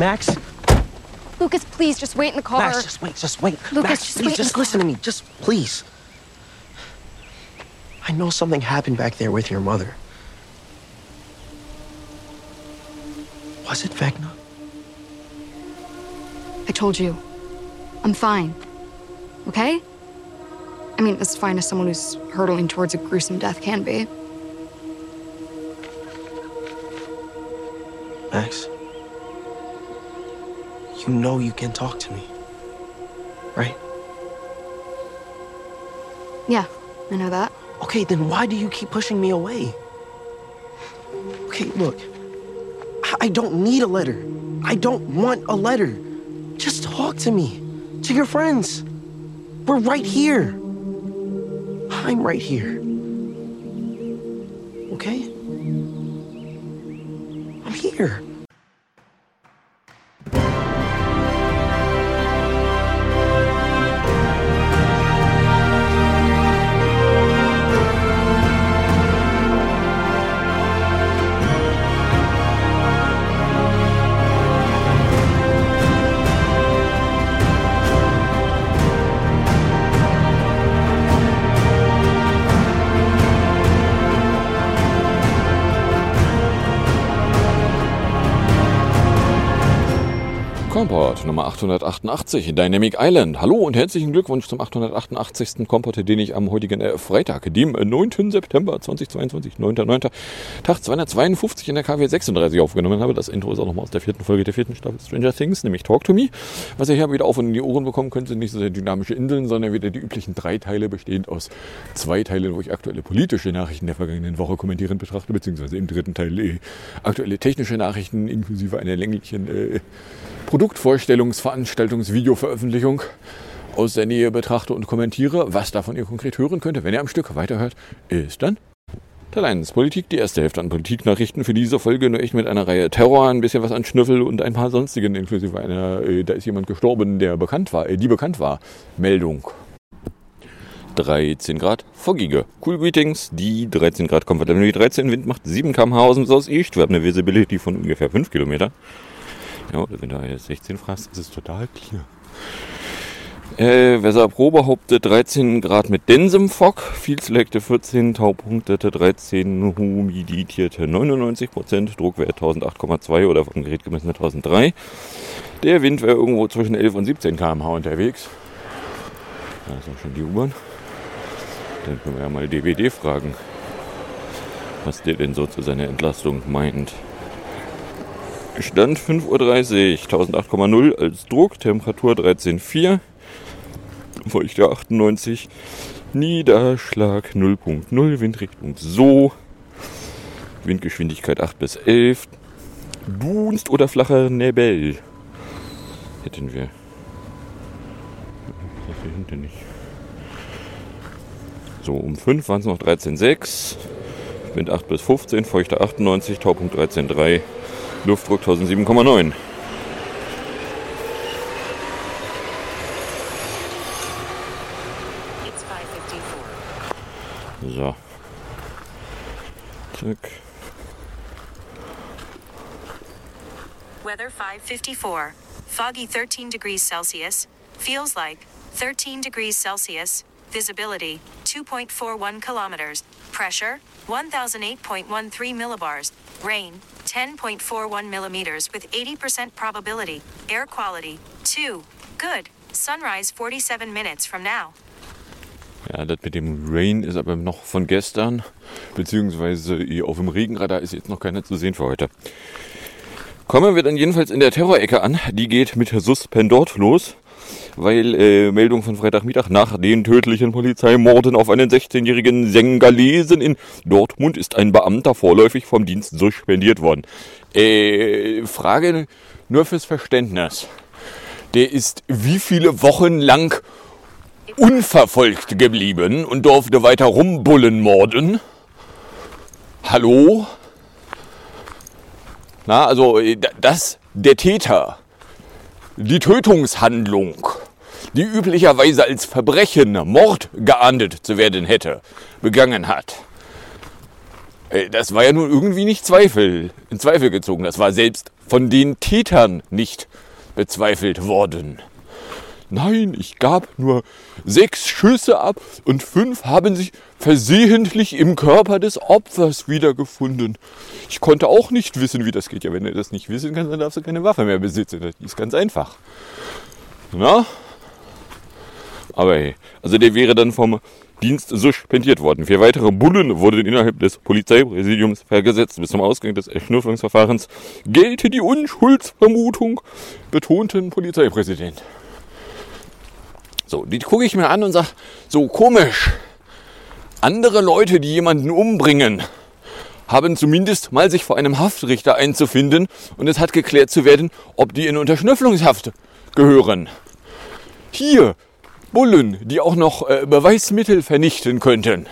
Max? Lucas, please, just wait in the car. Max, just wait, just wait. Lucas, Max, just please, wait just listen to me. Just please. I know something happened back there with your mother. Was it Vecna? I told you. I'm fine. Okay? I mean, as fine as someone who's hurtling towards a gruesome death can be. Max, you know you can talk to me, right? Yeah, I know that. Okay, then why do you keep pushing me away? Okay, look, I- I don't need a letter. I don't want a letter. Just talk to me, to your friends. We're right here. I'm right here. Okay? I'm here. Kompott Nummer 888, Dynamic Island. Hallo und herzlichen Glückwunsch zum 888. Kompott, den ich am heutigen äh, Freitag, dem äh, 9. September 2022, 9.9. Tag 252 in der KW 36 aufgenommen habe. Das Intro ist auch nochmal aus der vierten Folge der vierten Staffel Stranger Things, nämlich Talk to Me. Was ihr hier wieder auf und in die Ohren bekommen könnt, sind nicht so sehr dynamische Inseln, sondern wieder die üblichen drei Teile, bestehend aus zwei Teilen, wo ich aktuelle politische Nachrichten der vergangenen Woche kommentierend betrachte, beziehungsweise im dritten Teil äh, aktuelle technische Nachrichten inklusive einer länglichen äh, Produktvorstellungs-, Videoveröffentlichung aus der Nähe betrachte und kommentiere. Was davon ihr konkret hören könnt, wenn ihr am Stück weiterhört, ist dann Teil 1 Politik, die erste Hälfte an Politiknachrichten für diese Folge, nur echt mit einer Reihe Terror, ein bisschen was an Schnüffel und ein paar sonstigen, inklusive einer, äh, da ist jemand gestorben, der bekannt war, äh, die bekannt war. Meldung. 13 Grad, foggige. Cool Greetings, die 13 Grad Comfortable 13, Wind macht 7 km/h aus dem Southeast, wir haben eine Visibility von ungefähr 5 Kilometer. Ja, wenn du jetzt 16 fragst, ist es total clear. Äh, Weser behauptet 13 Grad mit densem Fog, viel selecte 14, Taupunktete 13, humidierte 99 Prozent, Druckwert 1008,2 oder vom Gerät gemessen 1003. Der Wind wäre irgendwo zwischen 11 und 17 km/h unterwegs. Da ist auch schon die U-Bahn. Dann können wir ja mal DWD fragen, was der denn so zu seiner Entlastung meint. Stand 5.30 Uhr, 1008,0 als Druck, Temperatur 13,4, Feuchte 98, Niederschlag 0.0, Windrichtung so, Windgeschwindigkeit 8 bis 11, Dunst oder flacher Nebel? Hätten wir. Das hier hinten nicht. So, um 5 waren es noch 13,6, Wind 8 bis 15, Feuchte 98, Taupunkt 13,3. Luftdruck 1007,9. So. Zack. Weather 554. Foggy 13 degrees Celsius. Feels like 13 degrees Celsius. Visibility 2.41 kilometers. Pressure 1008.13 millibars. Rain 10.41 millimeters with 80% probability. Air quality 2. Good. Sunrise 47 minutes from now. Ja, das mit dem Rain ist aber noch von gestern, beziehungsweise auf dem Regenradar ist jetzt noch keiner zu sehen für heute. Kommen wir dann jedenfalls in der Terrorecke an. Die geht mit Suspendort los, weil äh, Meldung von Freitagmittag nach den tödlichen Polizeimorden auf einen 16-jährigen Sengalesen in Dortmund ist ein Beamter vorläufig vom Dienst suspendiert worden. Äh, Frage nur fürs Verständnis. Der ist wie viele Wochen lang unverfolgt geblieben und durfte weiter rumbullen morden. Hallo? Na, also, äh, da- dass der Täter die Tötungshandlung, die üblicherweise als Verbrechen, Mord geahndet zu werden hätte, begangen hat. Äh, Das war ja nun irgendwie nicht Zweifel, in Zweifel gezogen. Das war selbst von den Tätern nicht bezweifelt worden. Nein, ich gab nur sechs Schüsse ab und fünf haben sich versehentlich im Körper des Opfers wiedergefunden. Ich konnte auch nicht wissen, wie das geht. Ja, wenn du das nicht wissen kannst, dann darfst du keine Waffe mehr besitzen. Das ist ganz einfach. Na? Aber hey, also der wäre dann vom Dienst suspendiert worden. Vier weitere Bullen wurden innerhalb des Polizeipräsidiums vergesetzt. Bis zum Ausgang des Erschnüffelungsverfahrens gelte die Unschuldsvermutung, betonten Polizeipräsident. So, die gucke ich mir an und sage, so komisch. Andere Leute, die jemanden umbringen, haben zumindest mal sich vor einem Haftrichter einzufinden und es hat geklärt zu werden, ob die in Unterschnüfflungshaft gehören. Hier, Bullen, die auch noch äh, Beweismittel vernichten könnten.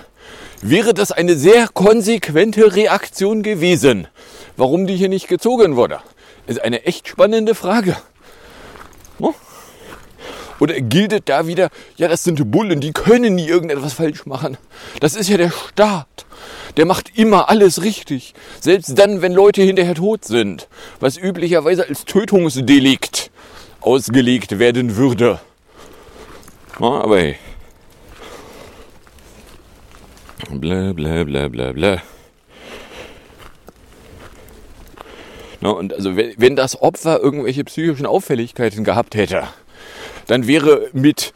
Wäre das eine sehr konsequente Reaktion gewesen? Warum die hier nicht gezogen wurde? Ist eine echt spannende Frage. Oder gilt da wieder, ja, das sind Bullen, die können nie irgendetwas falsch machen. Das ist ja der Staat. Der macht immer alles richtig. Selbst dann, wenn Leute hinterher tot sind. Was üblicherweise als Tötungsdelikt ausgelegt werden würde. Ja, aber hey. Bla bla bla bla bla. Na, und also wenn, wenn das Opfer irgendwelche psychischen Auffälligkeiten gehabt hätte, dann wäre mit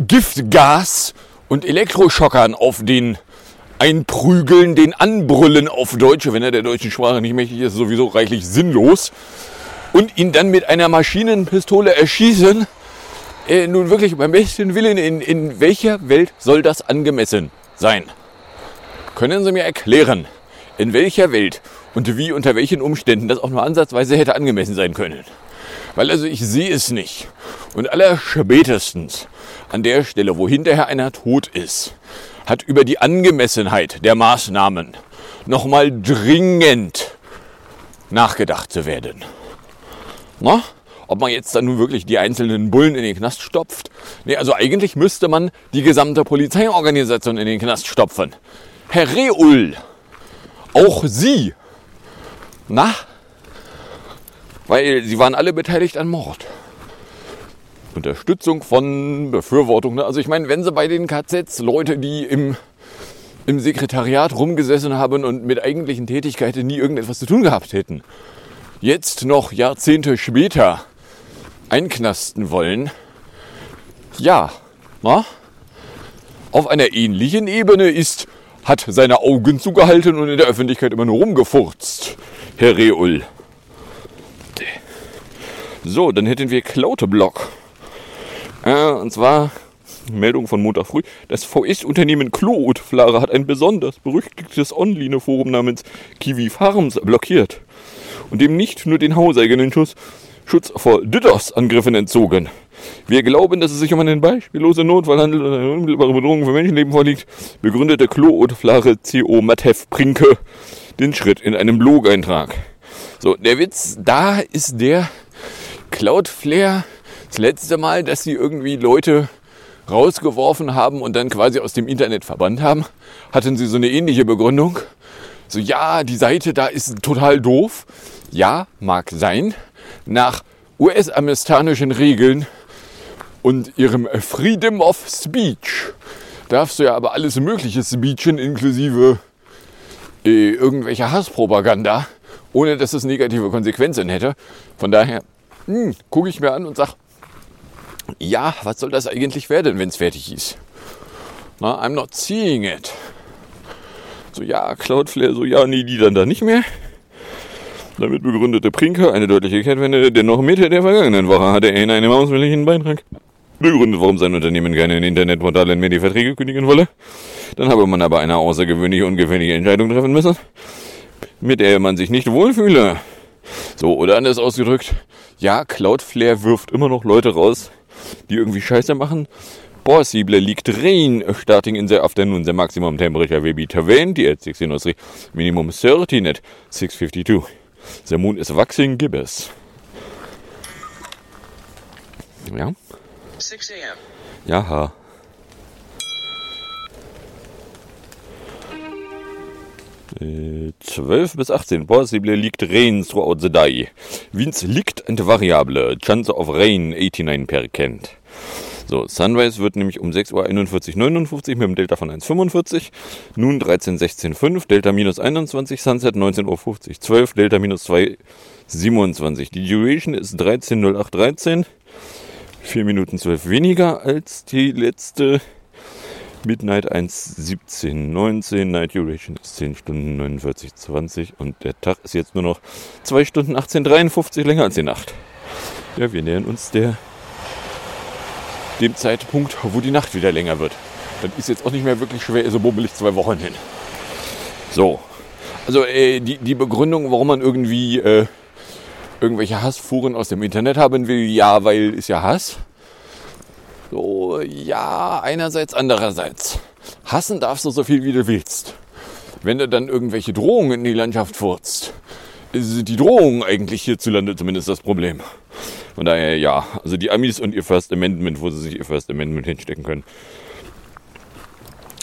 Giftgas und Elektroschockern auf den Einprügeln, den Anbrüllen auf Deutsche, wenn er der deutschen Sprache nicht mächtig ist, sowieso reichlich sinnlos. Und ihn dann mit einer Maschinenpistole erschießen, äh, nun wirklich beim besten Willen, in, in welcher Welt soll das angemessen sein? Können Sie mir erklären, in welcher Welt und wie, unter welchen Umständen das auch nur ansatzweise hätte angemessen sein können? Weil also ich sehe es nicht. Und allerspätestens an der Stelle, wo hinterher einer tot ist, hat über die Angemessenheit der Maßnahmen nochmal dringend nachgedacht zu werden. Na? Ob man jetzt dann nun wirklich die einzelnen Bullen in den Knast stopft? Nee, also eigentlich müsste man die gesamte Polizeiorganisation in den Knast stopfen. Herr Reul, auch Sie. Na? Weil sie waren alle beteiligt an Mord. Unterstützung von Befürwortung. Ne? Also ich meine, wenn sie bei den KZs Leute, die im, im Sekretariat rumgesessen haben und mit eigentlichen Tätigkeiten nie irgendetwas zu tun gehabt hätten, jetzt noch Jahrzehnte später einknasten wollen, ja, na? auf einer ähnlichen Ebene ist, hat seine Augen zugehalten und in der Öffentlichkeit immer nur rumgefurzt, Herr Reul. So, dann hätten wir Klauteblock. Äh, und zwar Meldung von Montag früh. Das VS-Unternehmen Klootflare hat ein besonders berüchtigtes Online-Forum namens Kiwi Farms blockiert und dem nicht nur den hauseigenen Schutz, Schutz vor DDoS-Angriffen entzogen. Wir glauben, dass es sich um einen beispiellosen Notfall handelt und eine unmittelbare Bedrohung für Menschenleben vorliegt, begründete Klootflare CO Matev Prinke den Schritt in einem Blog-Eintrag. So, der Witz da ist der, Cloudflare, das letzte Mal, dass sie irgendwie Leute rausgeworfen haben und dann quasi aus dem Internet verbannt haben, hatten sie so eine ähnliche Begründung. So, ja, die Seite da ist total doof. Ja, mag sein. Nach US-amerikanischen Regeln und ihrem Freedom of Speech darfst du ja aber alles Mögliche speechen, inklusive äh, irgendwelcher Hasspropaganda, ohne dass es negative Konsequenzen hätte. Von daher hm, gucke ich mir an und sage, ja, was soll das eigentlich werden, wenn es fertig ist? Na, I'm not seeing it. So, ja, Cloudflare, so, ja, nee, die dann da nicht mehr. Damit begründete Prinker eine deutliche Kehrtwende, denn noch Mitte der vergangenen Woche hatte er in einem ausführlichen Beitrag begründet, warum sein Unternehmen gerne in Internetportalen mehr die Verträge kündigen wolle. Dann habe man aber eine außergewöhnliche, ungewöhnliche Entscheidung treffen müssen, mit der man sich nicht wohlfühle. So, oder anders ausgedrückt, ja, Cloudflare wirft immer noch Leute raus, die irgendwie Scheiße machen. Possible leaked rain starting in the afternoon. The maximum temperature will be 20 at 1603. Minimum 13 at 652. The moon is waxing gibbous. Ja? 6 a.m. Jaha. 12 bis 18. Possible liegt rain throughout the day. Winds liegt and variable. Chance of rain 89%. So, Sunrise wird nämlich um 6.41 Uhr 59 mit einem Delta von 1,45. Nun 13.16,5, Delta minus 21, Sunset 19.50 Uhr 12, Delta minus 2,27. Die Duration ist 13.0813. 4 Minuten 12 weniger als die letzte. Midnight 1.17.19, Night Duration ist 10 Stunden 49.20 und der Tag ist jetzt nur noch 2 Stunden 18.53 länger als die Nacht. Ja, wir nähern uns der dem Zeitpunkt, wo die Nacht wieder länger wird. Das ist jetzt auch nicht mehr wirklich schwer, so bummelig zwei Wochen hin. So, also äh, die, die Begründung, warum man irgendwie äh, irgendwelche Hassfuhren aus dem Internet haben will, ja, weil ist ja Hass. So, ja, einerseits, andererseits. Hassen darfst du so viel, wie du willst. Wenn du dann irgendwelche Drohungen in die Landschaft furzt, sind die Drohungen eigentlich hierzulande zumindest das Problem. Von daher, ja, also die Amis und ihr First Amendment, wo sie sich ihr First Amendment hinstecken können.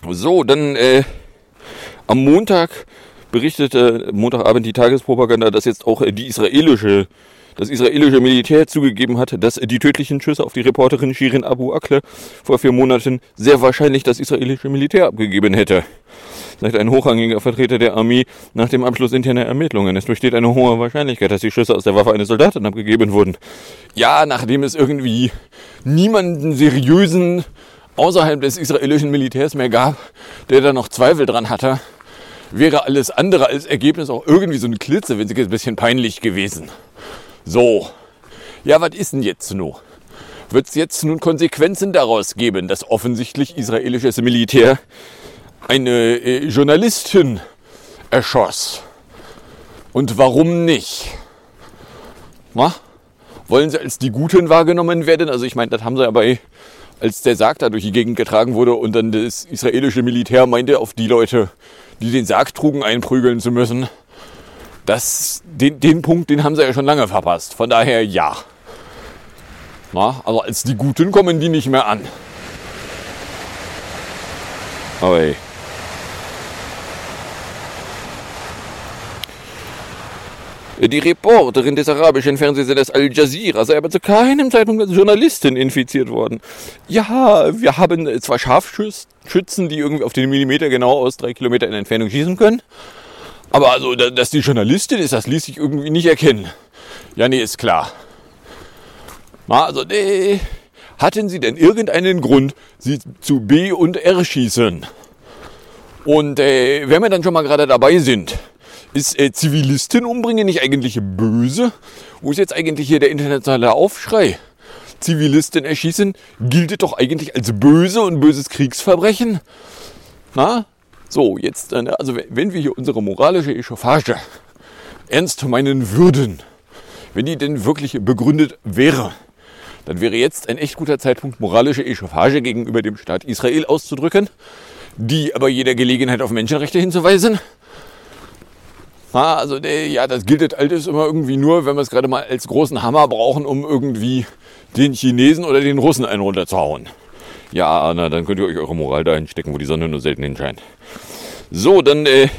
So, dann äh, am Montag berichtete Montagabend die Tagespropaganda, dass jetzt auch äh, die israelische, das israelische Militär zugegeben hat, dass die tödlichen Schüsse auf die Reporterin Shirin Abu Akleh vor vier Monaten sehr wahrscheinlich das israelische Militär abgegeben hätte. Sagt ein hochrangiger Vertreter der Armee nach dem Abschluss interner Ermittlungen. Es besteht eine hohe Wahrscheinlichkeit, dass die Schüsse aus der Waffe eines Soldaten abgegeben wurden. Ja, nachdem es irgendwie niemanden seriösen außerhalb des israelischen Militärs mehr gab, der da noch Zweifel dran hatte, wäre alles andere als Ergebnis auch irgendwie so ein Klitze, wenn ein bisschen peinlich gewesen. So. Ja, was ist denn jetzt nun? Wird es jetzt nun Konsequenzen daraus geben, dass offensichtlich israelisches Militär eine äh, Journalistin erschoss? Und warum nicht? Na? Wollen sie als die Guten wahrgenommen werden? Also ich meine, das haben sie ja bei, als der Sarg da durch die Gegend getragen wurde und dann das israelische Militär meinte, auf die Leute, die den Sarg trugen, einprügeln zu müssen. Das, den, den Punkt, den haben sie ja schon lange verpasst. Von daher ja. Na, also als die Guten kommen die nicht mehr an. Oi. Die Reporterin des arabischen Fernsehsenders Al Jazeera sei aber zu keinem Zeitpunkt als Journalistin infiziert worden. Ja, wir haben zwar Scharfschützen, die irgendwie auf den Millimeter genau aus drei Kilometer in Entfernung schießen können, aber also, dass die Journalistin ist, das ließ sich irgendwie nicht erkennen. Ja, nee, ist klar. Na, also, nee. Hatten Sie denn irgendeinen Grund, sie zu B und R schießen? Und äh, wenn wir dann schon mal gerade dabei sind, ist äh, Zivilisten umbringen nicht eigentlich böse? Wo ist jetzt eigentlich hier der internationale Aufschrei? Zivilisten erschießen gilt doch eigentlich als böse und böses Kriegsverbrechen. Na? So, jetzt, äh, also wenn wir hier unsere moralische Echauffage ernst meinen würden, wenn die denn wirklich begründet wäre, dann wäre jetzt ein echt guter Zeitpunkt, moralische Echauffage gegenüber dem Staat Israel auszudrücken, die aber jeder Gelegenheit auf Menschenrechte hinzuweisen. also ja, das gilt alles immer irgendwie nur, wenn wir es gerade mal als großen Hammer brauchen, um irgendwie den Chinesen oder den Russen einen runterzuhauen. Ja, na, dann könnt ihr euch eure Moral dahin stecken, wo die Sonne nur selten hinscheint. So, dann äh,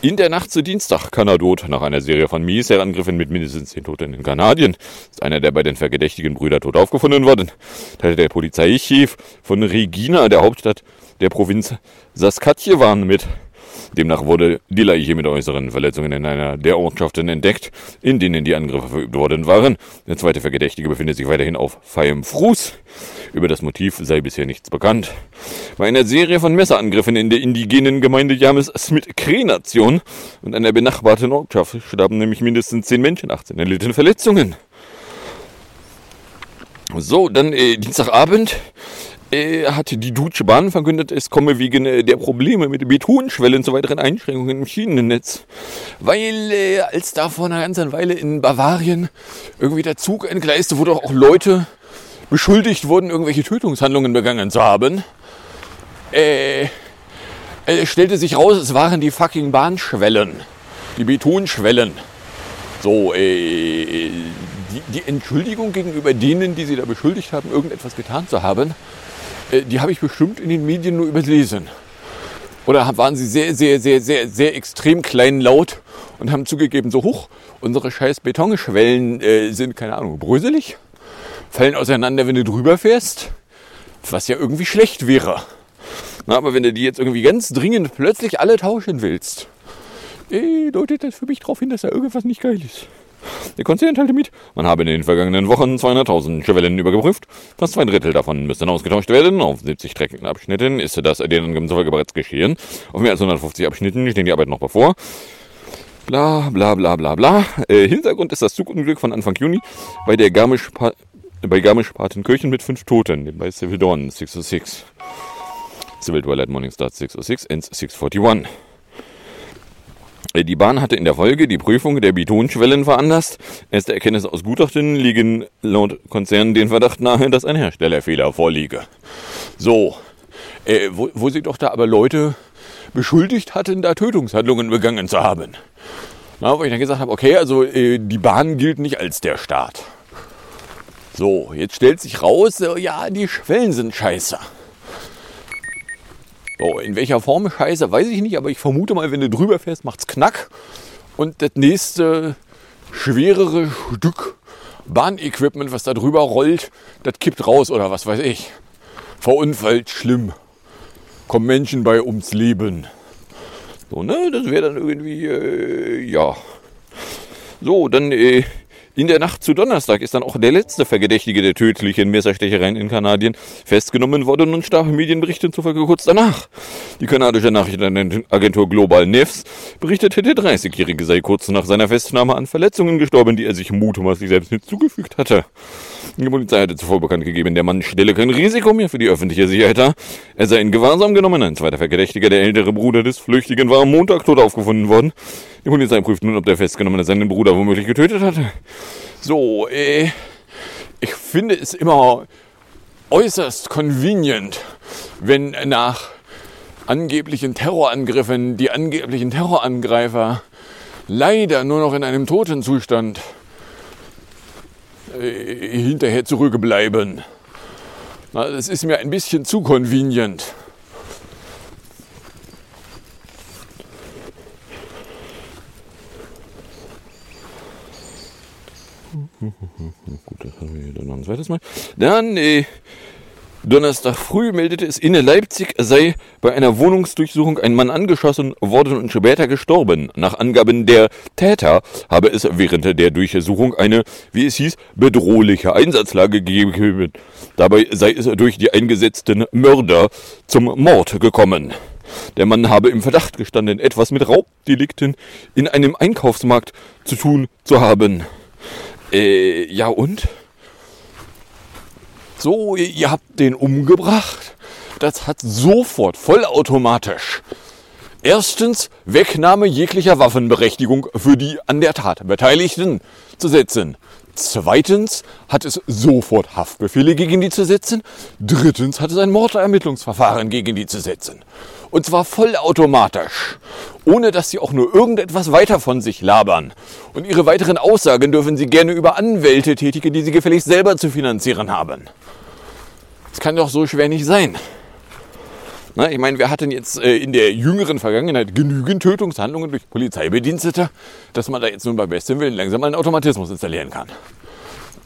in der Nacht zu Dienstag Kanadot nach einer Serie von Militärangriffen mit mindestens zehn Toten in Kanadien ist einer der beiden verdächtigen Brüder tot aufgefunden worden. Teilte der Polizeichef von Regina, der Hauptstadt der Provinz Saskatchewan, mit. Demnach wurde die Leiche mit äußeren Verletzungen in einer der Ortschaften entdeckt, in denen die Angriffe verübt worden waren. Der zweite Verdächtige befindet sich weiterhin auf feiem Fuß. Über das Motiv sei bisher nichts bekannt. Bei einer Serie von Messerangriffen in der indigenen Gemeinde James Smith Cree Nation und einer benachbarten Ortschaft starben nämlich mindestens zehn Menschen, 18 erlitten Verletzungen. So, dann äh, Dienstagabend äh, hat die Deutsche Bahn verkündet, es komme wegen äh, der Probleme mit Betonschwellen zu weiteren Einschränkungen im Schienennetz. Weil äh, als da vor einer ganzen Weile in Bavarien irgendwie der Zug entgleiste, wo doch auch Leute beschuldigt wurden, irgendwelche Tötungshandlungen begangen zu haben, äh, äh, stellte sich raus, es waren die fucking Bahnschwellen. Die Betonschwellen. So, äh, die, die Entschuldigung gegenüber denen, die sie da beschuldigt haben, irgendetwas getan zu haben, die habe ich bestimmt in den Medien nur überlesen. Oder waren sie sehr, sehr, sehr, sehr, sehr extrem klein laut und haben zugegeben, so hoch, unsere scheiß Betonschwellen äh, sind, keine Ahnung, bröselig, fallen auseinander, wenn du drüber fährst, was ja irgendwie schlecht wäre. Na, aber wenn du die jetzt irgendwie ganz dringend plötzlich alle tauschen willst, eh, deutet das für mich darauf hin, dass da irgendwas nicht geil ist. Der Konzern teilte mit, man habe in den vergangenen Wochen 200.000 Schwellen übergeprüft. Fast zwei Drittel davon müssten ausgetauscht werden. Auf 70 Streckenabschnitten ist das den Angaben bereits geschehen. Auf mehr als 150 Abschnitten stehen die Arbeit noch bevor. Bla bla bla bla bla. Äh, Hintergrund ist das Zugunglück von Anfang Juni bei der Garmisch bei Garmisch-Partenkirchen mit fünf Toten, bei Civil Dawn 606. Civil Twilight Morning Start 606 ends 641. Die Bahn hatte in der Folge die Prüfung der Betonschwellen veranlasst. Erste Erkenntnisse aus Gutachten liegen laut Konzern den Verdacht nahe, dass ein Herstellerfehler vorliege. So, äh, wo, wo sie doch da aber Leute beschuldigt hatten, da Tötungshandlungen begangen zu haben. Na, wo ich dann gesagt habe, okay, also äh, die Bahn gilt nicht als der Staat. So, jetzt stellt sich raus, äh, ja, die Schwellen sind scheiße. So, in welcher Form Scheiße, weiß ich nicht, aber ich vermute mal, wenn du drüber fährst, macht's knack. Und das nächste schwerere Stück Bahnequipment, was da drüber rollt, das kippt raus oder was weiß ich. Verunfallt schlimm. Kommen Menschen bei ums Leben. So, ne, das wäre dann irgendwie, äh, ja. So, dann äh, in der Nacht zu Donnerstag ist dann auch der letzte Verdächtige der tödlichen Messerstechereien in Kanadien festgenommen worden und starke Medienberichte zufolge kurz danach. Die kanadische Nachrichtenagentur Global News berichtete, der 30-Jährige sei kurz nach seiner Festnahme an Verletzungen gestorben, die er sich mutmaßlich selbst nicht zugefügt hatte. Die Polizei hatte zuvor bekannt gegeben, der Mann stelle kein Risiko mehr für die öffentliche Sicherheit dar. Er sei in Gewahrsam genommen. Ein zweiter Verdächtiger, der ältere Bruder des Flüchtigen, war am Montag tot aufgefunden worden. Die Polizei prüft nun, ob der Festgenommene seinen Bruder womöglich getötet hatte. So, äh, ich finde es immer äußerst convenient, wenn nach angeblichen Terrorangriffen die angeblichen Terrorangreifer leider nur noch in einem Totenzustand äh, hinterher zurückbleiben. Na, das ist mir ein bisschen zu convenient. Gut, das haben wir dann noch ein zweites Mal. Dann, äh, Donnerstag früh meldete es in Leipzig, sei bei einer Wohnungsdurchsuchung ein Mann angeschossen worden und später gestorben. Nach Angaben der Täter habe es während der Durchsuchung eine, wie es hieß, bedrohliche Einsatzlage gegeben. Dabei sei es durch die eingesetzten Mörder zum Mord gekommen. Der Mann habe im Verdacht gestanden, etwas mit Raubdelikten in einem Einkaufsmarkt zu tun zu haben. Äh, ja und? So, ihr habt den umgebracht. Das hat sofort vollautomatisch erstens Wegnahme jeglicher Waffenberechtigung für die an der Tat Beteiligten zu setzen. Zweitens hat es sofort Haftbefehle gegen die zu setzen. Drittens hat es ein Mordermittlungsverfahren gegen die zu setzen. Und zwar vollautomatisch, ohne dass sie auch nur irgendetwas weiter von sich labern. Und ihre weiteren Aussagen dürfen sie gerne über Anwälte tätigen, die sie gefälligst selber zu finanzieren haben. Das kann doch so schwer nicht sein. Na, ich meine, wir hatten jetzt äh, in der jüngeren Vergangenheit genügend Tötungshandlungen durch Polizeibedienstete, dass man da jetzt nun bei bestem Willen langsam mal einen Automatismus installieren kann.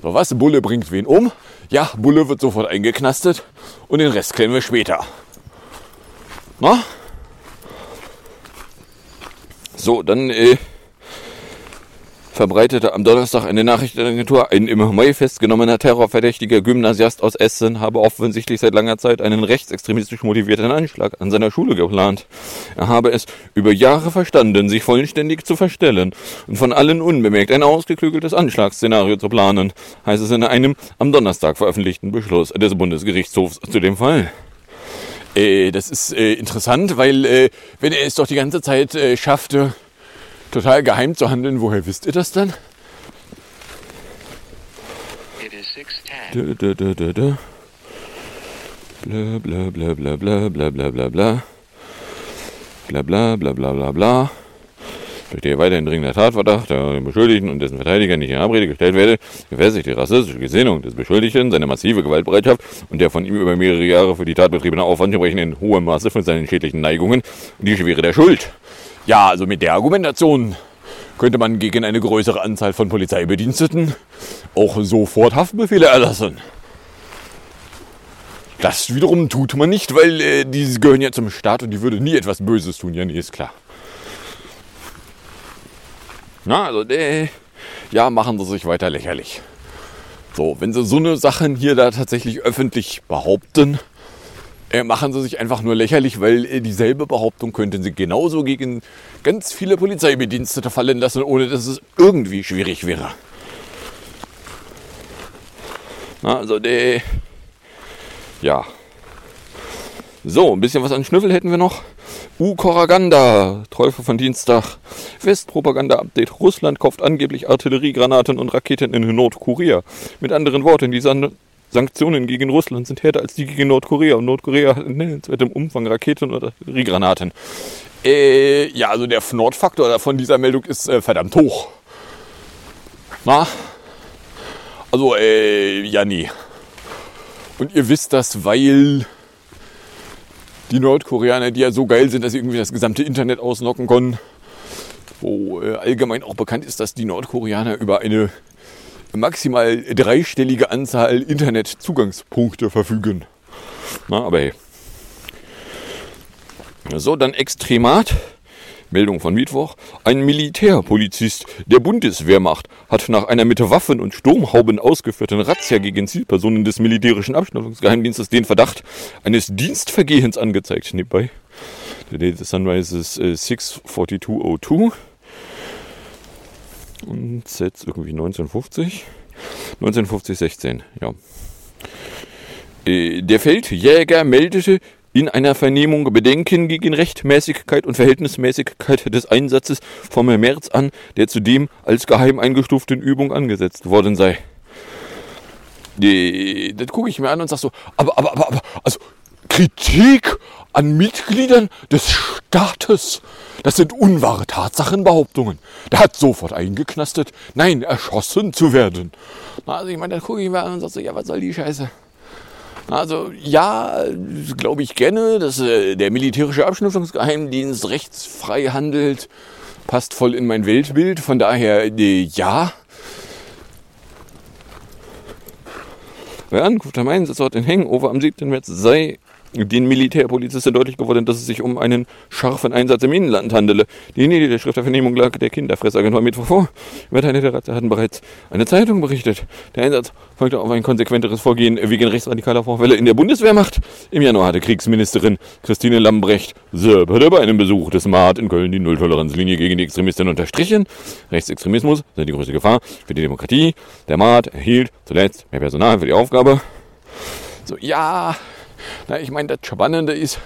So was, Bulle bringt wen um. Ja, Bulle wird sofort eingeknastet und den Rest klären wir später. Na? So, dann äh, verbreitete am Donnerstag eine Nachrichtenagentur, ein im Mai festgenommener terrorverdächtiger Gymnasiast aus Essen habe offensichtlich seit langer Zeit einen rechtsextremistisch motivierten Anschlag an seiner Schule geplant. Er habe es über Jahre verstanden, sich vollständig zu verstellen und von allen unbemerkt ein ausgeklügeltes Anschlagsszenario zu planen, heißt es in einem am Donnerstag veröffentlichten Beschluss des Bundesgerichtshofs zu dem Fall. Äh, das ist äh, interessant, weil äh, wenn er es doch die ganze Zeit äh, schaffte, total geheim zu handeln. Woher wisst ihr das dann? Da, da, da, da, da. Bla bla bla bla bla bla bla bla bla. Bla bla bla bla bla bla. Bestehe weiterhin dringender Tatverdacht, der dem Beschuldigten und dessen Verteidiger nicht in Abrede gestellt werde, gefestigt die rassistische Gesinnung des Beschuldigten, seine massive Gewaltbereitschaft und der von ihm über mehrere Jahre für die Tat betriebene Aufwand sprechen in hohem Maße von seinen schädlichen Neigungen und die Schwere der Schuld. Ja, also mit der Argumentation könnte man gegen eine größere Anzahl von Polizeibediensteten auch sofort Haftbefehle erlassen. Das wiederum tut man nicht, weil äh, die gehören ja zum Staat und die würde nie etwas Böses tun. Ja, nee, ist klar. Na, also, äh, ja, machen sie sich weiter lächerlich. So, wenn sie so eine Sachen hier da tatsächlich öffentlich behaupten, machen sie sich einfach nur lächerlich, weil äh, dieselbe Behauptung könnten sie genauso gegen ganz viele Polizeibedienstete fallen lassen, ohne dass es irgendwie schwierig wäre. Also, der. Ja. So, ein bisschen was an Schnüffel hätten wir noch. U-Koraganda, Teufel von Dienstag. Westpropaganda-Update. Russland kauft angeblich Artilleriegranaten und Raketen in Nordkorea. Mit anderen Worten, die San Sanktionen gegen Russland sind härter als die gegen Nordkorea. Und Nordkorea hat in nennenswertem Umfang Raketen und Artilleriegranaten. Äh, ja, also der Nordfaktor von dieser Meldung ist äh, verdammt hoch. Na? Also, äh, ja, nee. Und ihr wisst das, weil die Nordkoreaner, die ja so geil sind, dass sie irgendwie das gesamte Internet ausnocken können, wo äh, allgemein auch bekannt ist, dass die Nordkoreaner über eine maximal dreistellige Anzahl Internetzugangspunkte verfügen. Na, aber hey. So, dann Extremat. Meldung von Mittwoch. Ein Militärpolizist der Bundeswehrmacht hat nach einer mit Waffen und Sturmhauben ausgeführten Razzia gegen Zielpersonen des militärischen Abschnittungsgeheimdienstes den Verdacht eines Dienstvergehens angezeigt. Nebenbei. Of sunrise is äh, 64202. Und jetzt irgendwie 1950. 1950, 16, ja. Äh, Der Feldjäger meldete in einer Vernehmung Bedenken gegen Rechtmäßigkeit und Verhältnismäßigkeit des Einsatzes vom März an, der zudem als geheim eingestufte Übung angesetzt worden sei. Äh, Das gucke ich mir an und sage so, aber, aber, aber, aber, also Kritik an Mitgliedern des Staates, das sind unwahre Tatsachenbehauptungen. Der hat sofort eingeknastet, nein, erschossen zu werden. Also ich meine, da gucke ich mir an und sage so, ja, was soll die Scheiße? Also ja, glaube ich gerne, dass äh, der militärische Abschnittungsgeheimdienst rechtsfrei handelt, passt voll in mein Weltbild. Von daher äh, ja. Bei Ankunft am Einsatzort in Hangover am 7. März sei den Militärpolizisten deutlich geworden, dass es sich um einen scharfen Einsatz im Inland handele. Die Niederschrift der Vernehmung lag der Kinderfressagentur Mittwoch vor. Überteile der Razzia hatten bereits eine Zeitung berichtet. Der Einsatz folgte auf ein konsequenteres Vorgehen wegen rechtsradikaler Vorfälle in der Bundeswehrmacht. Im Januar hatte Kriegsministerin Christine Lambrecht selber bei einem Besuch des MAAT in Köln die Nulltoleranzlinie gegen die Extremisten unterstrichen. Rechtsextremismus sei die größte Gefahr für die Demokratie. Der MAAT erhielt zuletzt mehr Personal für die Aufgabe. So, ja, na, ich meine, das Spannende ist,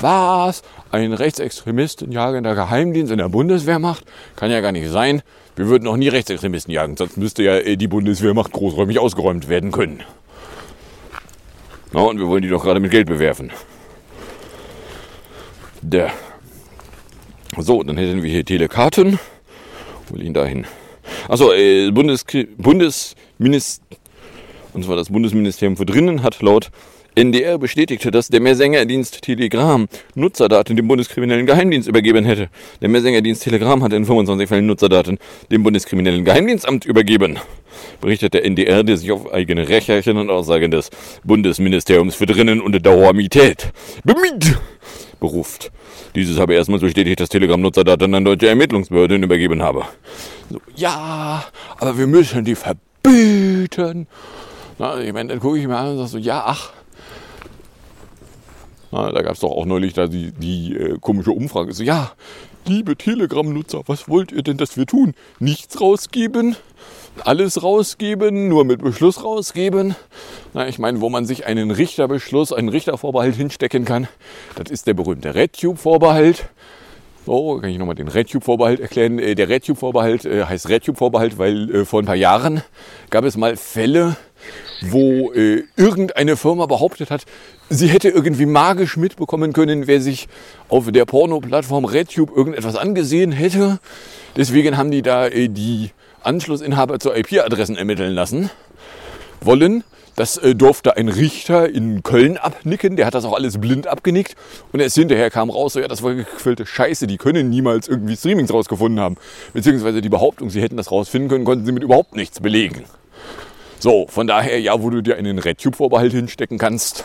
was ein Rechtsextremisten jagender Geheimdienst in der Bundeswehrmacht kann ja gar nicht sein. Wir würden noch nie Rechtsextremisten jagen, sonst müsste ja äh, die Bundeswehrmacht großräumig ausgeräumt werden können. Na, und wir wollen die doch gerade mit Geld bewerfen. Der. So, dann hätten wir hier Telekarten. Ich ihn dahin? Achso, äh, Bundes Bundesminister, und zwar das Bundesministerium für Drinnen hat laut NDR bestätigte, dass der Mehrsengerdienst Telegram Nutzerdaten dem Bundeskriminellen Geheimdienst übergeben hätte. Der Mehrsengerdienst Telegram hat in 25 Fällen Nutzerdaten dem Bundeskriminellen Geheimdienstamt übergeben, berichtet der NDR, der sich auf eigene Recherchen und Aussagen des Bundesministeriums für Drinnen und Dauermität bemüht beruft. Dieses habe erstmals bestätigt, dass Telegram Nutzerdaten an deutsche Ermittlungsbehörden übergeben habe. So, ja, aber wir müssen die verbieten. Na, ich meine, dann gucke ich mir an und sage so, ja, ach, na, da gab es doch auch neulich da die, die äh, komische Umfrage. So, ja, liebe Telegram-Nutzer, was wollt ihr denn, dass wir tun? Nichts rausgeben? Alles rausgeben? Nur mit Beschluss rausgeben? Na, ich meine, wo man sich einen Richterbeschluss, einen Richtervorbehalt hinstecken kann, das ist der berühmte RedTube-Vorbehalt. So, kann ich nochmal den RedTube-Vorbehalt erklären. Äh, Der RedTube-Vorbehalt äh, heißt RedTube-Vorbehalt, weil äh, vor ein paar Jahren gab es mal Fälle, wo äh, irgendeine Firma behauptet hat, sie hätte irgendwie magisch mitbekommen können, wer sich auf der Porno-Plattform RedTube irgendetwas angesehen hätte. Deswegen haben die da äh, die Anschlussinhaber zur IP-Adressen ermitteln lassen wollen. Das äh, durfte ein Richter in Köln abnicken. Der hat das auch alles blind abgenickt. Und erst hinterher kam raus, so, ja, das war gequillte Scheiße. Die können niemals irgendwie Streamings rausgefunden haben. Beziehungsweise die Behauptung, sie hätten das rausfinden können, konnten sie mit überhaupt nichts belegen. So, von daher, ja, wo du dir einen RedTube-Vorbehalt hinstecken kannst.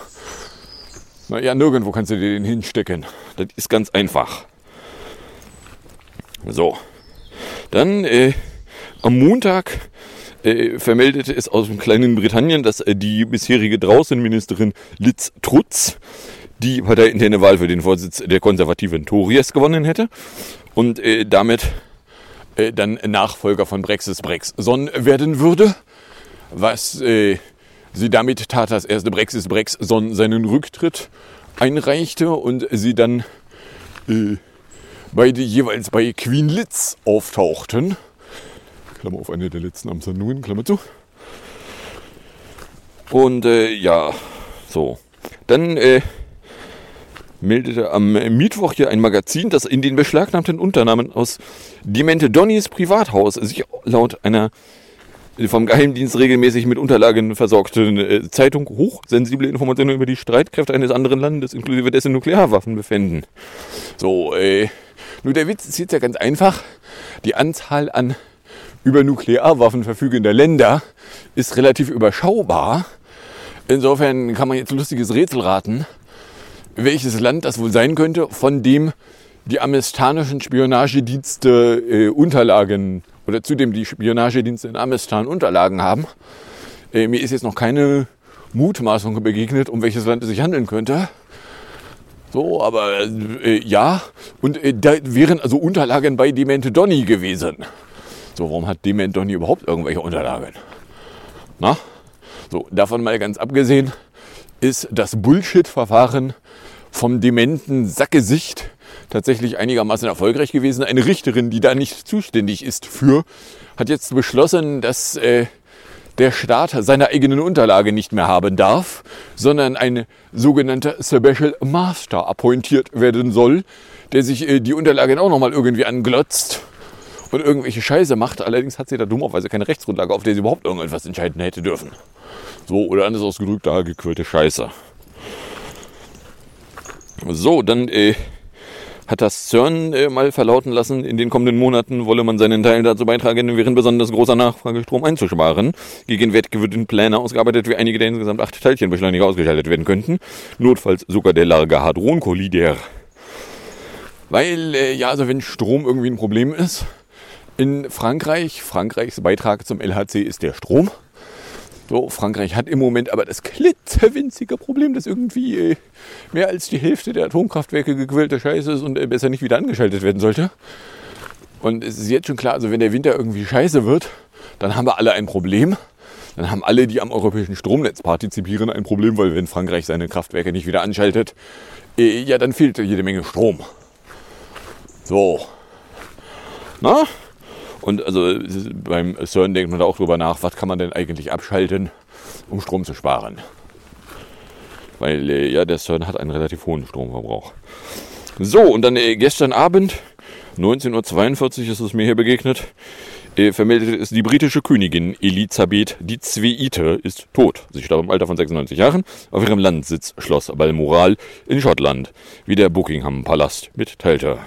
Naja, nirgendwo kannst du dir den hinstecken. Das ist ganz einfach. So. Dann äh, am Montag äh, vermeldete es aus dem kleinen Britannien, dass äh, die bisherige Draußenministerin Liz Trutz die parteiinterne Wahl für den Vorsitz der konservativen Tories gewonnen hätte und äh, damit äh, dann Nachfolger von Brexis Brexson werden würde, was äh, sie damit tat, dass erst Brexis Brexson seinen Rücktritt einreichte und sie dann äh, beide jeweils bei Queen Liz auftauchten. Klammer auf eine der letzten Amtshandlungen, Klammer zu. Und äh, ja, so. Dann äh, meldete am Mittwoch hier ein Magazin, dass in den beschlagnahmten Unternahmen aus Demente Donnys Privathaus sich laut einer vom Geheimdienst regelmäßig mit Unterlagen versorgten äh, Zeitung hochsensible Informationen über die Streitkräfte eines anderen Landes, inklusive dessen Nuklearwaffen, befänden. So, äh, nur der Witz ist jetzt ja ganz einfach. Die Anzahl an über Nuklearwaffen verfügender Länder ist relativ überschaubar. Insofern kann man jetzt ein lustiges Rätsel raten, welches Land das wohl sein könnte, von dem die amerikanischen Spionagedienste äh, Unterlagen oder zu dem die Spionagedienste in Amistan Unterlagen haben. Äh, mir ist jetzt noch keine Mutmaßung begegnet, um welches Land es sich handeln könnte. So, aber äh, ja, und äh, da wären also Unterlagen bei Demente Donny gewesen. So, warum hat Demente Donny überhaupt irgendwelche Unterlagen? Na? So, davon mal ganz abgesehen, ist das Bullshit-Verfahren vom dementen Sackgesicht tatsächlich einigermaßen erfolgreich gewesen. Eine Richterin, die da nicht zuständig ist für, hat jetzt beschlossen, dass äh, der Staat seine eigenen Unterlage nicht mehr haben darf, sondern ein sogenannter Special Master appointiert werden soll, der sich äh, die Unterlagen auch nochmal irgendwie anglotzt und irgendwelche Scheiße macht. Allerdings hat sie da dummerweise keine Rechtsgrundlage, auf der sie überhaupt irgendetwas entscheiden hätte dürfen. So, oder anders ausgedrückt, da gequirlte Scheiße. So, dann äh, hat das CERN äh, mal verlauten lassen, in den kommenden Monaten wolle man seinen Teil dazu beitragen, während besonders großer Nachfrage Strom einzusparen. Gegenwärtig würden Pläne ausgearbeitet, wie einige der insgesamt acht Teilchenbeschleuniger ausgeschaltet werden könnten. Notfalls sogar der Large Hadron Collider. Weil, äh, ja, also wenn Strom irgendwie ein Problem ist, in Frankreich, Frankreichs Beitrag zum LHC ist der Strom. So, Frankreich hat im Moment aber das klitzewinzige Problem, dass irgendwie äh, mehr als die Hälfte der Atomkraftwerke gequälte Scheiße ist und äh, besser nicht wieder angeschaltet werden sollte. Und es ist jetzt schon klar, also wenn der Winter irgendwie scheiße wird, dann haben wir alle ein Problem. Dann haben alle, die am europäischen Stromnetz partizipieren, ein Problem, weil wenn Frankreich seine Kraftwerke nicht wieder anschaltet, äh, ja, dann fehlt jede Menge Strom. So. Na? Und also beim CERN denkt man da auch drüber nach, was kann man denn eigentlich abschalten, um Strom zu sparen. Weil äh, ja, der CERN hat einen relativ hohen Stromverbrauch. So, und dann äh, gestern Abend, 19.42 Uhr ist es mir hier begegnet, äh, vermeldete es die britische Königin Elisabeth II. ist tot. Sie starb im Alter von 96 Jahren auf ihrem Landsitz Schloss Balmoral in Schottland, wie der Buckingham Palast mitteilte.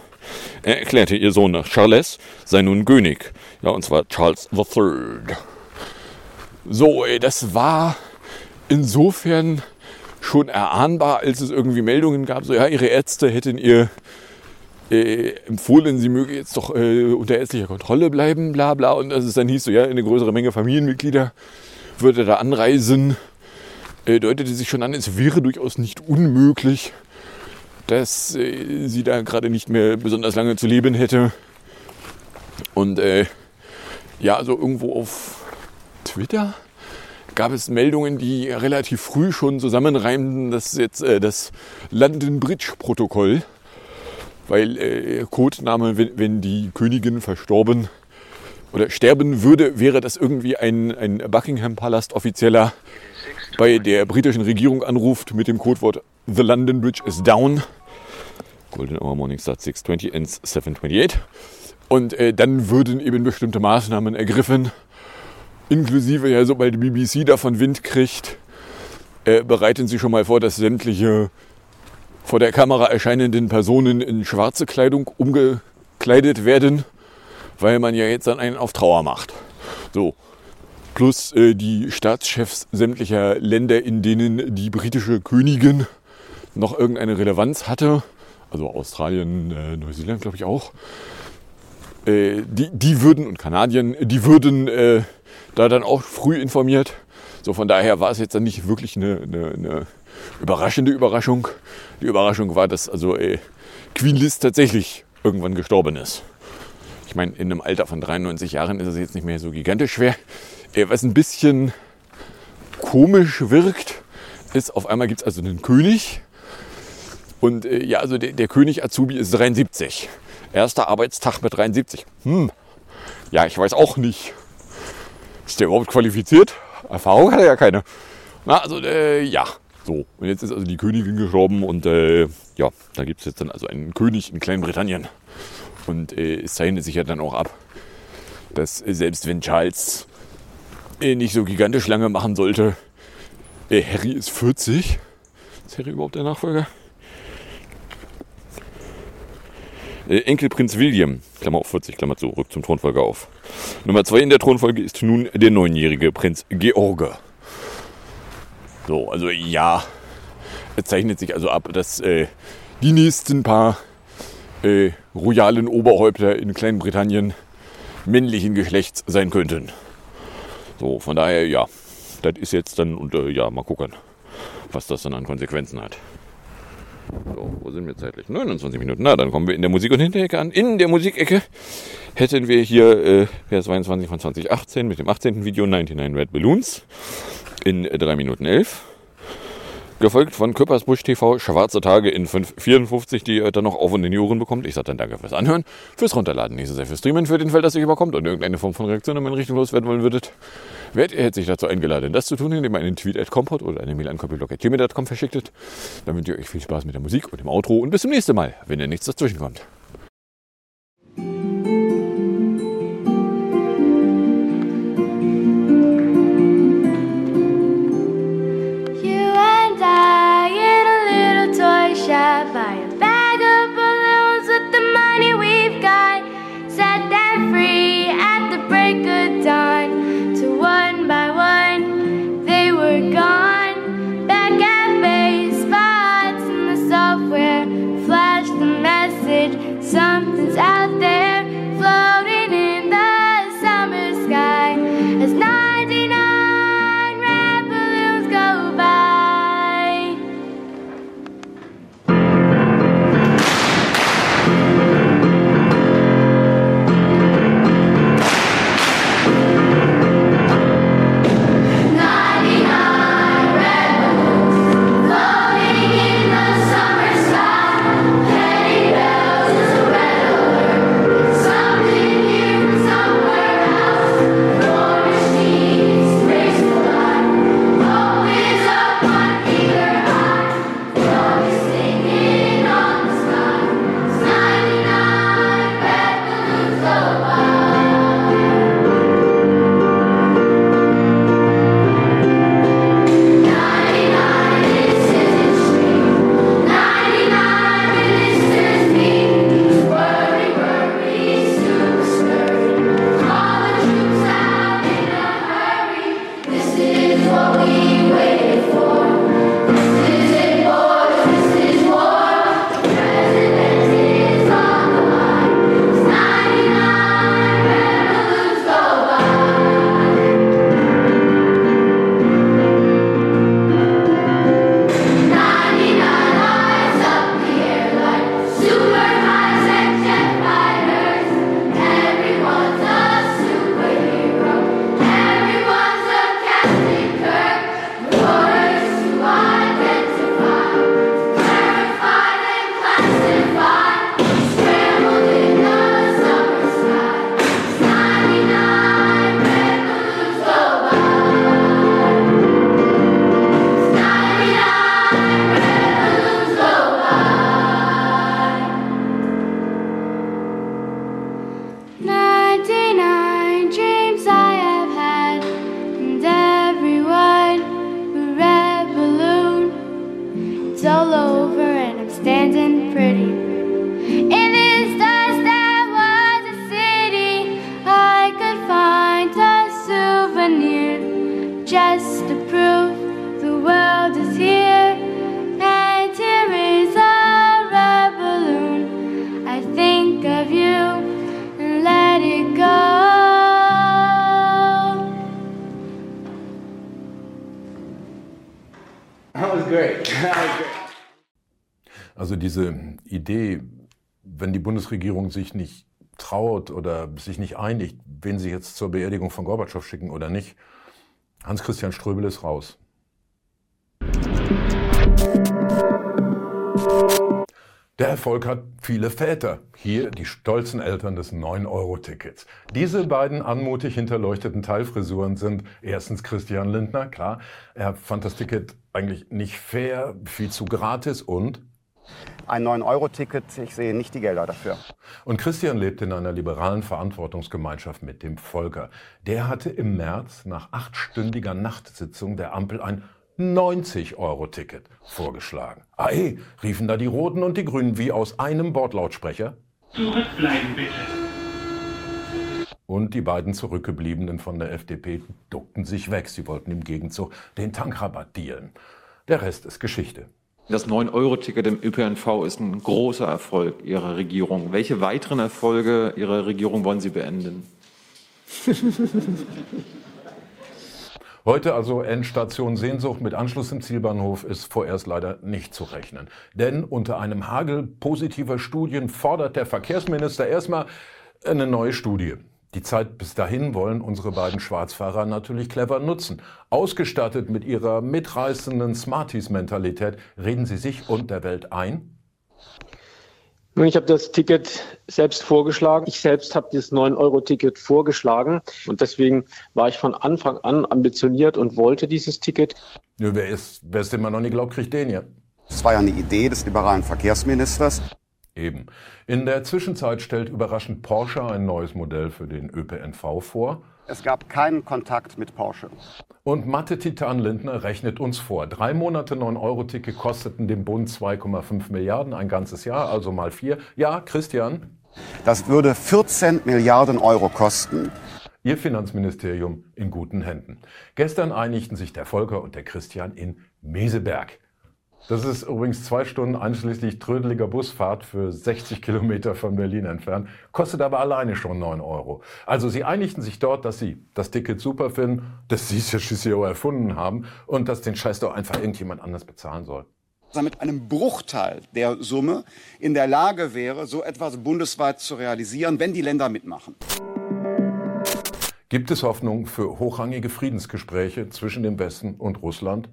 Er erklärte, ihr Sohn Charles sei nun König. Ja, und zwar Charles III. So, ey, das war insofern schon erahnbar, als es irgendwie Meldungen gab, so ja, ihre Ärzte hätten ihr äh, empfohlen, sie möge jetzt doch äh, unter ärztlicher Kontrolle bleiben, bla bla. Und als es dann hieß, so ja, eine größere Menge Familienmitglieder würde da anreisen, äh, deutete sich schon an, es wäre durchaus nicht unmöglich, dass äh, sie da gerade nicht mehr besonders lange zu leben hätte. Und äh, ja, also irgendwo auf Twitter gab es Meldungen, die relativ früh schon zusammenreimten, dass jetzt äh, das London Bridge Protokoll, weil äh, Codename, wenn, wenn die Königin verstorben oder sterben würde, wäre das irgendwie ein, ein Buckingham Palast offizieller bei der britischen Regierung anruft mit dem Codewort The London Bridge is down. Golden Hour Morning Start 620 ends 728. Und äh, dann würden eben bestimmte Maßnahmen ergriffen, inklusive ja, sobald die BBC davon Wind kriegt, äh, bereiten Sie schon mal vor, dass sämtliche vor der Kamera erscheinenden Personen in schwarze Kleidung umgekleidet werden, weil man ja jetzt dann einen auf Trauer macht. So. Plus äh, die Staatschefs sämtlicher Länder, in denen die britische Königin noch irgendeine Relevanz hatte, also Australien, äh, Neuseeland glaube ich auch, äh, die, die würden, und Kanadien, die würden äh, da dann auch früh informiert. So von daher war es jetzt dann nicht wirklich eine, eine, eine überraschende Überraschung. Die Überraschung war, dass also äh, Queen Liz tatsächlich irgendwann gestorben ist. Ich meine, in einem Alter von 93 Jahren ist es jetzt nicht mehr so gigantisch schwer. Äh, was ein bisschen komisch wirkt, ist, auf einmal gibt es also einen König. Und äh, ja, also der, der König Azubi ist 73. Erster Arbeitstag mit 73. Hm, ja, ich weiß auch nicht. Ist der überhaupt qualifiziert? Erfahrung hat er ja keine. Na, also, äh, ja. So, und jetzt ist also die Königin gestorben und äh, ja, da gibt es jetzt dann also einen König in Kleinbritannien. Und äh, es zeichnet sich ja dann auch ab, dass selbst wenn Charles nicht so gigantisch lange machen sollte, äh, Harry ist 40. Ist Harry überhaupt der Nachfolger? Äh, Enkelprinz William, Klammer auf 40, Klammer zu, rückt zum Thronfolger auf. Nummer 2 in der Thronfolge ist nun der neunjährige Prinz George. So, also ja, es zeichnet sich also ab, dass äh, die nächsten paar äh, royalen Oberhäupter in Kleinbritannien männlichen Geschlechts sein könnten. So, von daher, ja, das ist jetzt dann, und äh, ja, mal gucken, was das dann an Konsequenzen hat. So, wo sind wir zeitlich? 29 Minuten. Na, dann kommen wir in der Musik- und Hinterecke an. In der Musikecke hätten wir hier äh, Vers 22 von 2018 mit dem 18. Video 99 Red Balloons in 3 Minuten 11. Gefolgt von Köppersbusch TV Schwarze Tage in 554, die ihr dann noch auf und in die Ohren bekommt. Ich sage dann danke fürs Anhören, fürs Runterladen, nicht so sehr fürs Streamen, für den Fall, dass ihr überkommt und irgendeine Form von Reaktion in meine Richtung loswerden wollen würdet. Werdet ihr herzlich dazu eingeladen, das zu tun, indem ihr einen Tweet at Compot oder eine Mail an copyblog.gmail.com verschicktet. Dann wünsche ich euch viel Spaß mit der Musik und dem Outro und bis zum nächsten Mal, wenn ihr nichts dazwischen kommt. all over and I'm standing pretty. Also diese Idee, wenn die Bundesregierung sich nicht traut oder sich nicht einigt, wen sie jetzt zur Beerdigung von Gorbatschow schicken oder nicht, Hans-Christian Ströbel ist raus. Der Erfolg hat viele Väter. Hier die stolzen Eltern des 9-Euro-Tickets. Diese beiden anmutig hinterleuchteten Teilfrisuren sind erstens Christian Lindner, klar. Er fand das Ticket eigentlich nicht fair, viel zu gratis und ein 9-Euro-Ticket, ich sehe nicht die Gelder dafür. Und Christian lebt in einer liberalen Verantwortungsgemeinschaft mit dem Volker. Der hatte im März nach achtstündiger Nachtsitzung der Ampel ein 90-Euro-Ticket vorgeschlagen. Ei, riefen da die Roten und die Grünen wie aus einem Bordlautsprecher. Zurückbleiben bitte. Und die beiden Zurückgebliebenen von der FDP duckten sich weg. Sie wollten im Gegenzug den Tankrabatt dealen. Der Rest ist Geschichte. Das 9-Euro-Ticket im ÖPNV ist ein großer Erfolg Ihrer Regierung. Welche weiteren Erfolge Ihrer Regierung wollen Sie beenden? Heute also Endstation Sehnsucht mit Anschluss im Zielbahnhof ist vorerst leider nicht zu rechnen. Denn unter einem Hagel positiver Studien fordert der Verkehrsminister erstmal eine neue Studie. Die Zeit bis dahin wollen unsere beiden Schwarzfahrer natürlich clever nutzen. Ausgestattet mit ihrer mitreißenden Smarties-Mentalität reden sie sich und der Welt ein, nun, ich habe das Ticket selbst vorgeschlagen. Ich selbst habe das 9-Euro-Ticket vorgeschlagen. Und deswegen war ich von Anfang an ambitioniert und wollte dieses Ticket. Ja, wer ist, wer es immer noch nicht glaubt, kriegt den ja. Das war ja eine Idee des liberalen Verkehrsministers. Eben. In der Zwischenzeit stellt überraschend Porsche ein neues Modell für den ÖPNV vor. Es gab keinen Kontakt mit Porsche. Und Mathe-Titan Lindner rechnet uns vor. Drei Monate 9-Euro-Ticket kosteten dem Bund 2,5 Milliarden, ein ganzes Jahr, also mal vier. Ja, Christian? Das würde 14 Milliarden Euro kosten. Ihr Finanzministerium in guten Händen. Gestern einigten sich der Volker und der Christian in Meseberg. Das ist übrigens zwei Stunden einschließlich trödeliger Busfahrt für 60 Kilometer von Berlin entfernt, kostet aber alleine schon 9 Euro. Also sie einigten sich dort, dass sie das Ticket super finden, dass sie es ja schließlich auch erfunden haben und dass den Scheiß doch einfach irgendjemand anders bezahlen soll. Mit einem Bruchteil der Summe in der Lage wäre, so etwas bundesweit zu realisieren, wenn die Länder mitmachen. Gibt es Hoffnung für hochrangige Friedensgespräche zwischen dem Westen und Russland?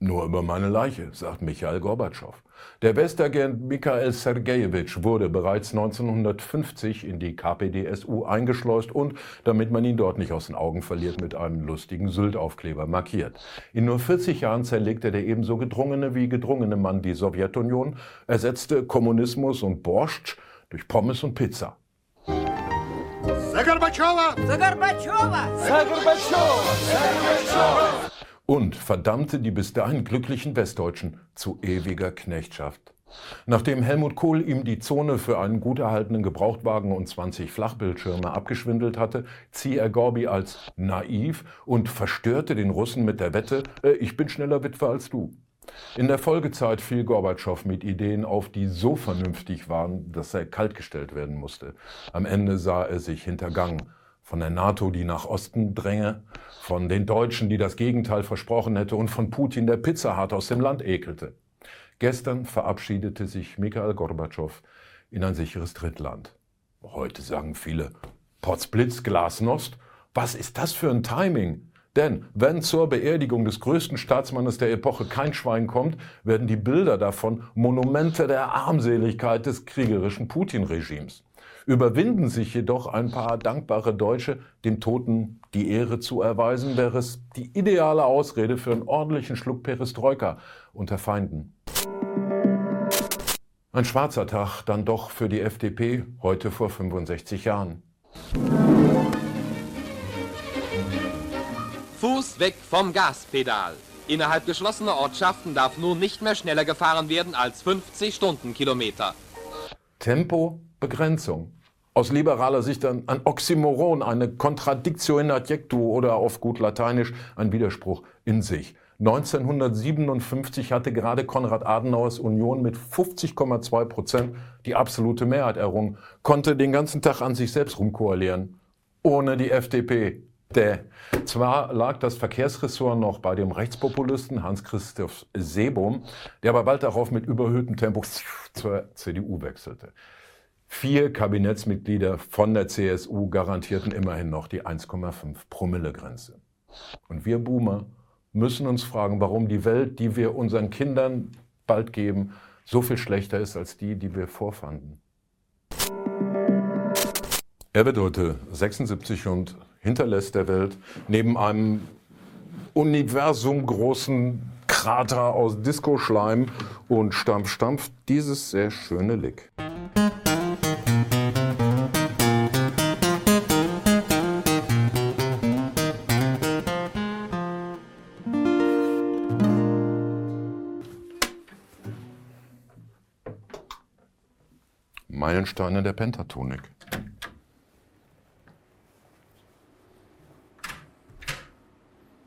Nur über meine Leiche, sagt Michael Gorbatschow. Der Westagent Mikhail Sergejewitsch wurde bereits 1950 in die KPDSU eingeschleust und, damit man ihn dort nicht aus den Augen verliert, mit einem lustigen Sylt-Aufkleber markiert. In nur 40 Jahren zerlegte der ebenso gedrungene wie gedrungene Mann die Sowjetunion, ersetzte Kommunismus und Borscht durch Pommes und Pizza. Sagarbachowa! Sagarbachowa! Sagarbachowa! Sagarbachowa! Und verdammte die bis dahin glücklichen Westdeutschen zu ewiger Knechtschaft. Nachdem Helmut Kohl ihm die Zone für einen gut erhaltenen Gebrauchtwagen und 20 Flachbildschirme abgeschwindelt hatte, zieh er Gorbi als naiv und verstörte den Russen mit der Wette, äh, ich bin schneller Witwer als du. In der Folgezeit fiel Gorbatschow mit Ideen auf, die so vernünftig waren, dass er kaltgestellt werden musste. Am Ende sah er sich hintergangen von der NATO, die nach Osten dränge, von den Deutschen, die das Gegenteil versprochen hätte und von Putin, der Pizza hart aus dem Land ekelte. Gestern verabschiedete sich Mikhail Gorbatschow in ein sicheres Drittland. Heute sagen viele, Potzblitz, Glasnost, was ist das für ein Timing? Denn wenn zur Beerdigung des größten Staatsmannes der Epoche kein Schwein kommt, werden die Bilder davon Monumente der Armseligkeit des kriegerischen Putin-Regimes überwinden sich jedoch ein paar dankbare Deutsche, dem Toten die Ehre zu erweisen, wäre es die ideale Ausrede für einen ordentlichen Schluck Perestroika unter Feinden. Ein schwarzer Tag dann doch für die FDP heute vor 65 Jahren. Fuß weg vom Gaspedal. Innerhalb geschlossener Ortschaften darf nun nicht mehr schneller gefahren werden als 50 Stundenkilometer. Tempo, Begrenzung aus liberaler Sicht ein, ein Oxymoron, eine Contradictio in adjectu oder auf gut Lateinisch ein Widerspruch in sich. 1957 hatte gerade Konrad Adenauers Union mit 50,2 Prozent die absolute Mehrheit errungen, konnte den ganzen Tag an sich selbst rumkoalieren. Ohne die FDP. Däh. Zwar lag das Verkehrsressort noch bei dem Rechtspopulisten Hans-Christoph Seebohm, der aber bald darauf mit überhöhtem Tempo zur CDU wechselte. Vier Kabinettsmitglieder von der CSU garantierten immerhin noch die 1,5 Promille-Grenze. Und wir Boomer müssen uns fragen, warum die Welt, die wir unseren Kindern bald geben, so viel schlechter ist als die, die wir vorfanden. Er wird heute 76 und hinterlässt der Welt neben einem universumgroßen Krater aus Disco-Schleim und Stampf, Stampf dieses sehr schöne Lick. Meilensteine der Pentatonik.